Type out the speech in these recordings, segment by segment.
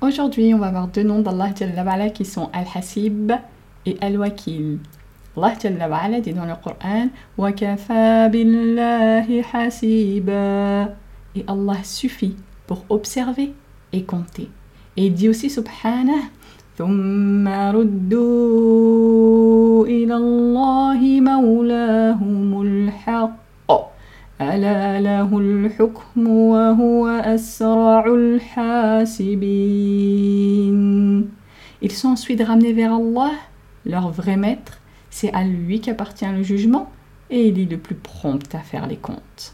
Aujourd'hui, on va voir deux noms d'Allah Jalla qui sont Al-Hasib et Al-Wakil. Allah Jalla dit dans le Coran وَكَفَى بِاللَّهِ hasiba Et Allah suffit pour observer et compter. Et il dit aussi subhanah ثم ردوا إلى الله مولاهم الحق ألا له الحكم وهو أسرع الحاسبين Ils sont ensuite ramenés vers Allah, leur vrai maître. C'est à lui qu'appartient le jugement et il est le plus prompt à faire les comptes.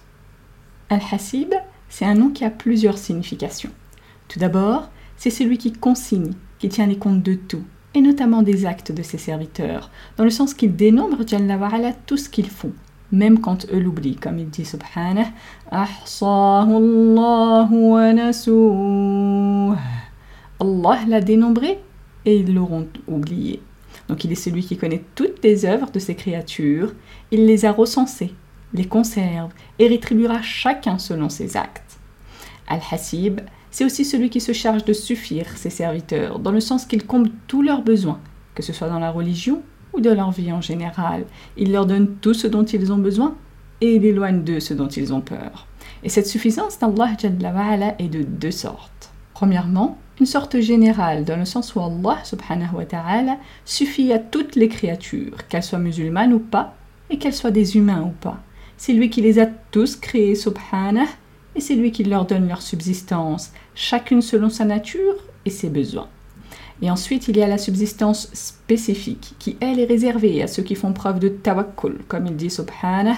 Al-Hasib, c'est un nom qui a plusieurs significations. Tout d'abord, c'est celui qui consigne, qui tient les comptes de tout, et notamment des actes de ses serviteurs, dans le sens qu'il dénombre Jalla tout ce qu'ils font, même quand eux l'oublient, comme il dit Subhanah, Allah l'a dénombré et ils l'auront oublié. Donc il est celui qui connaît toutes les œuvres de ses créatures, il les a recensées, les conserve et rétribuera chacun selon ses actes. Al-Hasib, c'est aussi celui qui se charge de suffire ses serviteurs, dans le sens qu'il comble tous leurs besoins, que ce soit dans la religion ou dans leur vie en général. Il leur donne tout ce dont ils ont besoin et il éloigne d'eux ce dont ils ont peur. Et cette suffisance d'Allah est de deux sortes. Premièrement, une sorte générale, dans le sens où Allah subhanahu wa ta'ala suffit à toutes les créatures, qu'elles soient musulmanes ou pas, et qu'elles soient des humains ou pas. C'est lui qui les a tous créés, subhanahu, et c'est lui qui leur donne leur subsistance, chacune selon sa nature et ses besoins. Et ensuite, il y a la subsistance spécifique, qui elle est réservée à ceux qui font preuve de tawakkul, comme il dit subhanah,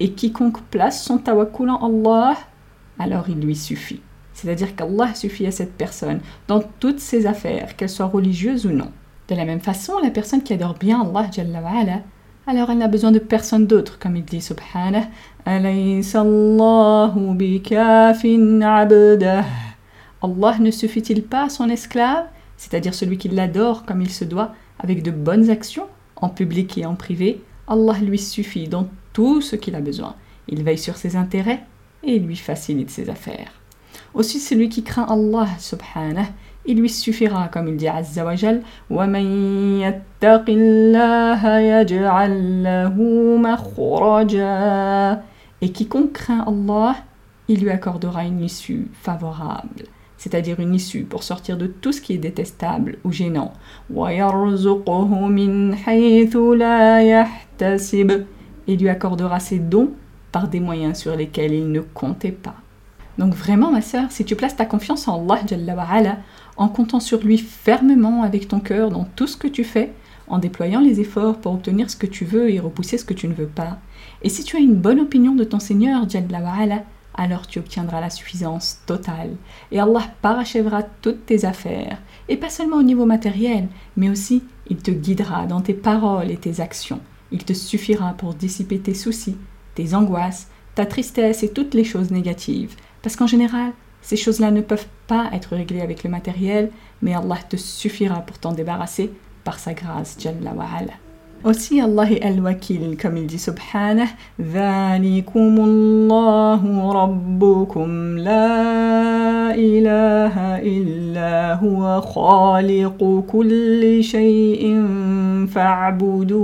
Et quiconque place son tawakkul en Allah, alors il lui suffit. C'est-à-dire qu'Allah suffit à cette personne dans toutes ses affaires, qu'elles soient religieuses ou non. De la même façon, la personne qui adore bien Allah wa'ala, alors elle n'a besoin de personne d'autre, comme il dit Subhanah. Allah ne suffit-il pas à son esclave, c'est-à-dire celui qui l'adore comme il se doit, avec de bonnes actions, en public et en privé? Allah lui suffit dans tout ce qu'il a besoin. Il veille sur ses intérêts et lui facilite ses affaires. Aussi celui qui craint Allah subhanah, il lui suffira, comme il dit Azza wa Jal, Et quiconque craint Allah, il lui accordera une issue favorable, c'est-à-dire une issue pour sortir de tout ce qui est détestable ou gênant. Et lui accordera ses dons par des moyens sur lesquels il ne comptait pas. Donc vraiment, ma sœur, si tu places ta confiance en Allah, en comptant sur lui fermement avec ton cœur dans tout ce que tu fais, en déployant les efforts pour obtenir ce que tu veux et repousser ce que tu ne veux pas, et si tu as une bonne opinion de ton Seigneur, alors tu obtiendras la suffisance totale. Et Allah parachèvera toutes tes affaires, et pas seulement au niveau matériel, mais aussi il te guidera dans tes paroles et tes actions. Il te suffira pour dissiper tes soucis, tes angoisses, ta tristesse et toutes les choses négatives. Parce qu'en général, ces choses-là ne peuvent pas être réglées avec le matériel, mais Allah te suffira pour t'en débarrasser par sa grâce, Jalla wa ala. Aussi Allah est Al-Wakil, comme il dit Subhanah, Dhalikumullahu Rabbukum la ilaha illa huwa khaliqu kulli shay'in fa'buduh.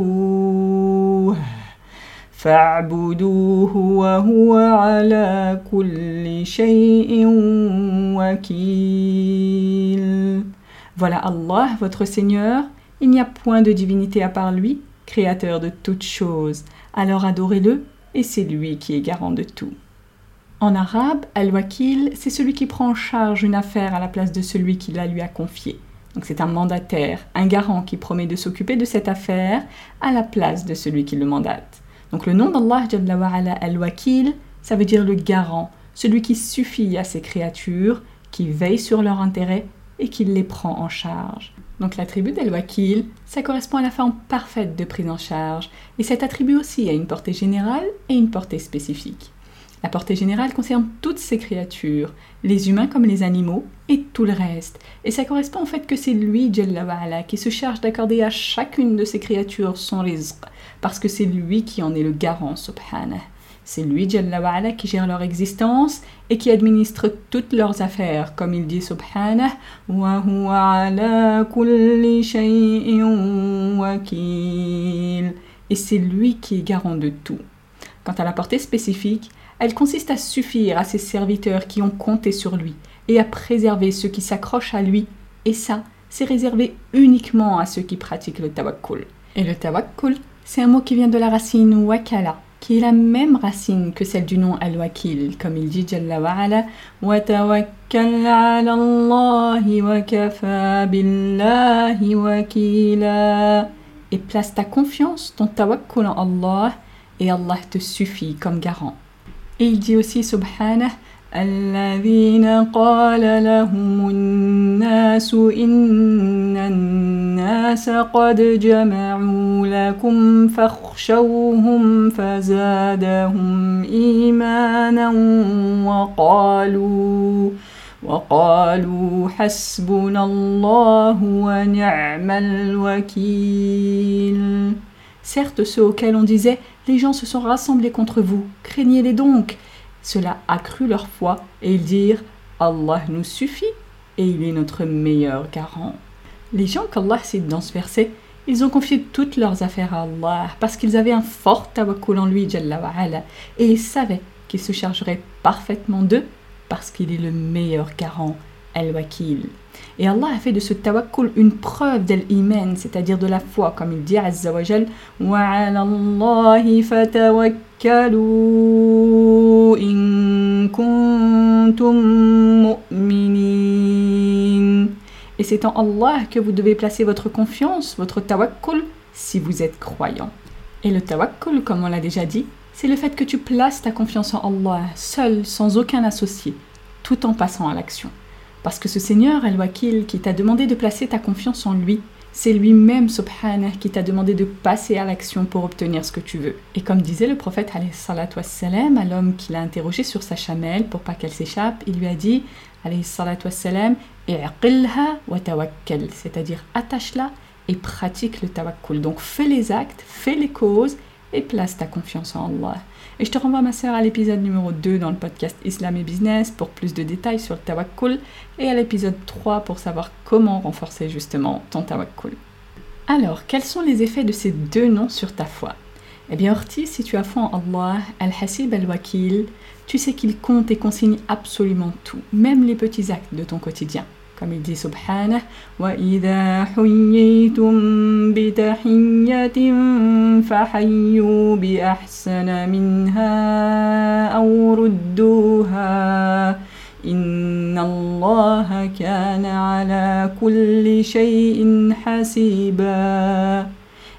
فَاعْبُدُوهُ فَاعْبُدُوهُ وَهُوَ عَلَى كُلِّ شَيْءٍ وَكِيلٌ Voilà Allah, votre Seigneur, il n'y a point de divinité à part lui, créateur de toutes choses. Alors adorez-le, et c'est lui qui est garant de tout. En arabe, al-wakil, c'est celui qui prend en charge une affaire à la place de celui qui la lui a confiée. Donc c'est un mandataire, un garant qui promet de s'occuper de cette affaire à la place de celui qui le mandate. Donc le nom d'Allah al-wakil, ça veut dire le garant, celui qui suffit à ses créatures, qui veille sur leur intérêt et qui les prend en charge. Donc l'attribut d'Al-Wakil, ça correspond à la forme parfaite de prise en charge, et cet attribut aussi a une portée générale et une portée spécifique. La portée générale concerne toutes ces créatures, les humains comme les animaux, et tout le reste. Et ça correspond au fait que c'est lui, Jalla qui se charge d'accorder à chacune de ces créatures son rizq, parce que c'est lui qui en est le garant, subhanah. C'est lui, Jalla qui gère leur existence et qui administre toutes leurs affaires, comme il dit Subhanah, et c'est lui qui est garant de tout. Quant à la portée spécifique, elle consiste à suffire à ses serviteurs qui ont compté sur lui et à préserver ceux qui s'accrochent à lui, et ça, c'est réservé uniquement à ceux qui pratiquent le tawakkul. Et le tawakkul, c'est un mot qui vient de la racine wakala, qui est la même racine que celle du nom Al-Wakil, comme il dit Jalla wa'ala wa tawakkal 'ala Allahi wa kafa billahi wakila. Et place ta confiance, ton tawakkul en Allah, et Allah te suffit comme garant. Et il dit aussi Subhanah الذين قال لهم الناس إن الناس قد جمعوا لكم فاخشوهم فزادهم إيمانا وقالوا وقالوا حسبنا الله ونعم الوكيل. Certes, ceux auxquels on disait, les gens se sont rassemblés contre vous, craignez-les donc. Cela accrut leur foi et ils dirent Allah nous suffit et il est notre meilleur garant. Les gens qu'Allah cite dans ce verset, ils ont confié toutes leurs affaires à Allah parce qu'ils avaient un fort tawakkul en lui, et ils savaient qu'il se chargerait parfaitement d'eux parce qu'il est le meilleur garant, Al-Wakil. Et Allah a fait de ce tawakkul une preuve de l'iman, c'est-à-dire de la foi, comme il dit Azza wa Jal, Et c'est en Allah que vous devez placer votre confiance, votre tawakkul, si vous êtes croyant. Et le tawakkul, comme on l'a déjà dit, c'est le fait que tu places ta confiance en Allah, seul, sans aucun associé, tout en passant à l'action. Parce que ce Seigneur, Al-Wakil, qui t'a demandé de placer ta confiance en lui, c'est lui-même, subhanah, qui t'a demandé de passer à l'action pour obtenir ce que tu veux. Et comme disait le prophète wassalam, à l'homme qui l'a interrogé sur sa chamelle pour pas qu'elle s'échappe, il lui a dit c'est-à-dire attache-la et pratique le tawakkul. Donc fais les actes, fais les causes et place ta confiance en Allah. Et je te renvoie ma sœur à l'épisode numéro 2 dans le podcast Islam et Business pour plus de détails sur le tawakkul et à l'épisode 3 pour savoir comment renforcer justement ton tawakkul. Alors, quels sont les effets de ces deux noms sur ta foi? Eh bien, Ortiz, si tu as foi en Allah, Al-Hasib Al-Wakil, tu sais qu'il compte et consigne absolument tout, même les petits actes de ton quotidien comme il dit subhanah wa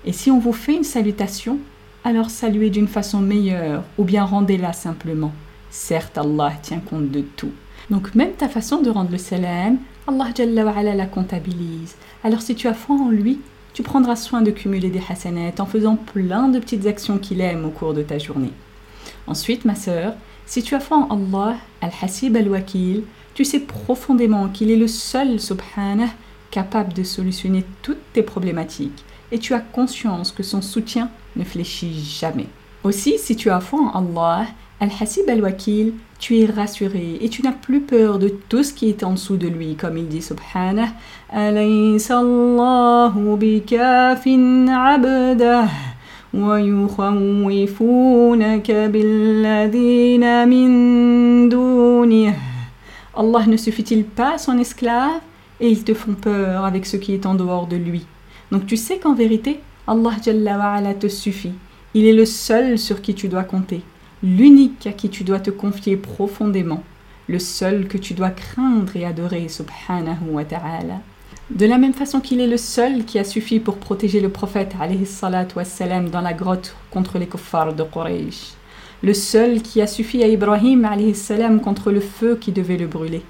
et si on vous fait une salutation alors saluez d'une façon meilleure ou bien rendez-la simplement. Certes Allah tient compte de tout. Donc même ta façon de rendre le salam Allah la comptabilise. Alors si tu as foi en lui, tu prendras soin de cumuler des hasanats en faisant plein de petites actions qu'il aime au cours de ta journée. Ensuite, ma sœur, si tu as foi en Allah, Al-Hasib Al-Wakil, Tu sais profondément qu'il est le seul, subhanah, capable de solutionner toutes tes problématiques et tu as conscience que son soutien ne fléchit jamais. Aussi, si tu as foi en Allah, Al-Hasib al-Wakil, tu es rassuré et tu n'as plus peur de tout ce qui est en dessous de lui, comme il dit subhanah. Allah ne suffit-il pas son esclave et ils te font peur avec ce qui est en dehors de lui? Donc tu sais qu'en vérité, Allah te suffit. Il est le seul sur qui tu dois compter, l'unique à qui tu dois te confier profondément, le seul que tu dois craindre et adorer, subhanahu wa ta'ala. De la même façon qu'il est le seul qui a suffi pour protéger le prophète wassalam, dans la grotte contre les kuffars de Quraysh. Le seul qui a suffi à Ibrahim salam, contre le feu qui devait le brûler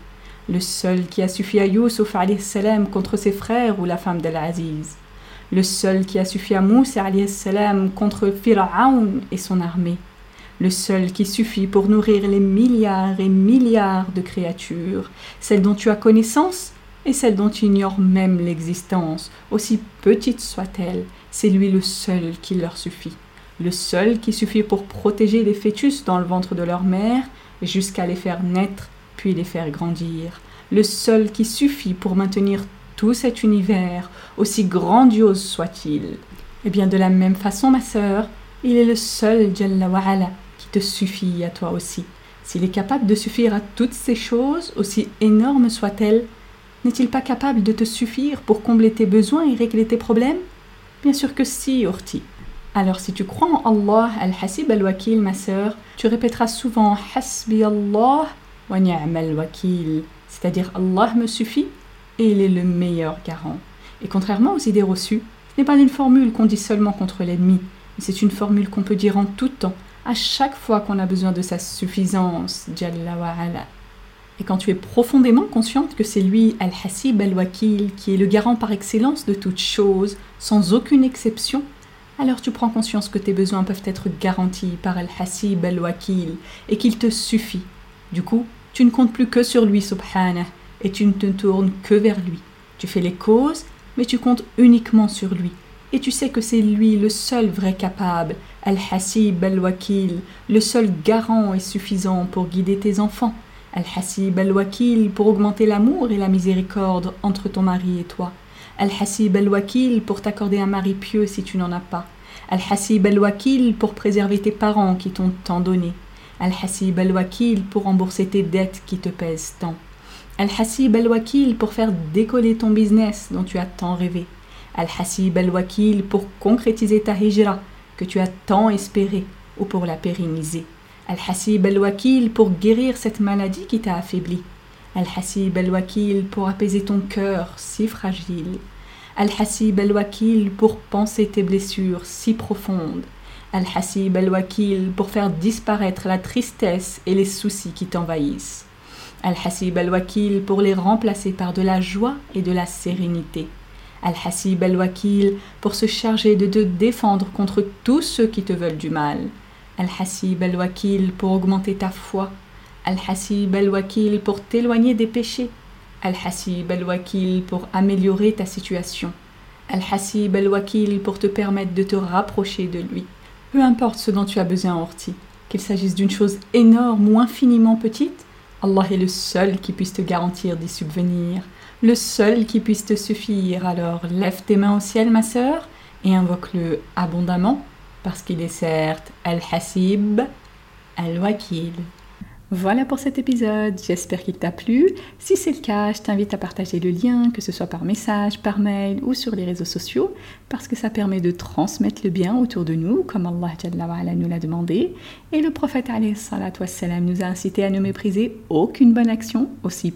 le seul qui a suffi à Yusuf salam contre ses frères ou la femme d'Al-Aziz, le seul qui a suffi à Moussa salam contre Pharaon et son armée, le seul qui suffit pour nourrir les milliards et milliards de créatures, celles dont tu as connaissance et celles dont tu ignores même l'existence, aussi petites soient-elles, c'est lui le seul qui leur suffit, le seul qui suffit pour protéger les fœtus dans le ventre de leur mère jusqu'à les faire naître puis les faire grandir, le seul qui suffit pour maintenir tout cet univers, aussi grandiose soit-il. Eh bien de la même façon, ma sœur, il est le seul Jalla wa'ala te suffit à toi aussi. S'il est capable de suffire à toutes ces choses, aussi énormes soient-elles, n'est-il pas capable de te suffire pour combler tes besoins et régler tes problèmes? Bien sûr que si, Orti. Alors si tu crois en Allah, Al-Hasib Al-Wakil, ma sœur, tu répéteras souvent Hasbi Allah c'est-à-dire Allah me suffit et il est le meilleur garant. Et contrairement aux idées reçues, ce n'est pas une formule qu'on dit seulement contre l'ennemi, mais c'est une formule qu'on peut dire en tout temps, à chaque fois qu'on a besoin de sa suffisance, Et quand tu es profondément consciente que c'est lui, Al-Hasib Al-Wakil, qui est le garant par excellence de toutes choses, sans aucune exception, alors tu prends conscience que tes besoins peuvent être garantis par Al-Hasib Al-Wakil et qu'il te suffit. Du coup, tu ne comptes plus que sur lui, subhanah, et tu ne te tournes que vers lui. Tu fais les causes, mais tu comptes uniquement sur lui. Et tu sais que c'est lui le seul vrai capable, Al-Hasib Al-Wakil, le seul garant et suffisant pour guider tes enfants. Al-Hasib Al-Wakil pour augmenter l'amour et la miséricorde entre ton mari et toi. Al-Hasib Al-Wakil pour t'accorder un mari pieux si tu n'en as pas. Al-Hasib Al-Wakil pour préserver tes parents qui t'ont tant donné. Al-Hasib al-Wakil pour rembourser tes dettes qui te pèsent tant. Al-Hasib al-Wakil pour faire décoller ton business dont tu as tant rêvé. Al-Hasib al-Wakil pour concrétiser ta hijra que tu as tant espéré ou pour la pérenniser. Al-Hasib al-Wakil pour guérir cette maladie qui t'a affaibli. Al-Hasib al-Wakil pour apaiser ton cœur si fragile. Al-Hasib al-Wakil pour penser tes blessures si profondes. Al-Hasib al-Wakil pour faire disparaître la tristesse et les soucis qui t'envahissent. Al-Hasib al-Wakil pour les remplacer par de la joie et de la sérénité. Al-Hasib al-Wakil pour se charger de te défendre contre tous ceux qui te veulent du mal. Al-Hasib al-Wakil pour augmenter ta foi. Al-Hasib al-Wakil pour t'éloigner des péchés. Al-Hasib al-Wakil pour améliorer ta situation. Al-Hasib al-Wakil pour te permettre de te rapprocher de lui. Peu importe ce dont tu as besoin, Orti, qu'il s'agisse d'une chose énorme ou infiniment petite, Allah est le seul qui puisse te garantir d'y subvenir, le seul qui puisse te suffire. Alors lève tes mains au ciel, ma sœur, et invoque-le abondamment, parce qu'il est certes Al-Hasib, Al-Wakil. Voilà pour cet épisode, j'espère qu'il t'a plu. Si c'est le cas, je t'invite à partager le lien, que ce soit par message, par mail ou sur les réseaux sociaux, parce que ça permet de transmettre le bien autour de nous, comme Allah nous l'a demandé. Et le prophète nous a incité à ne mépriser aucune bonne action, aussi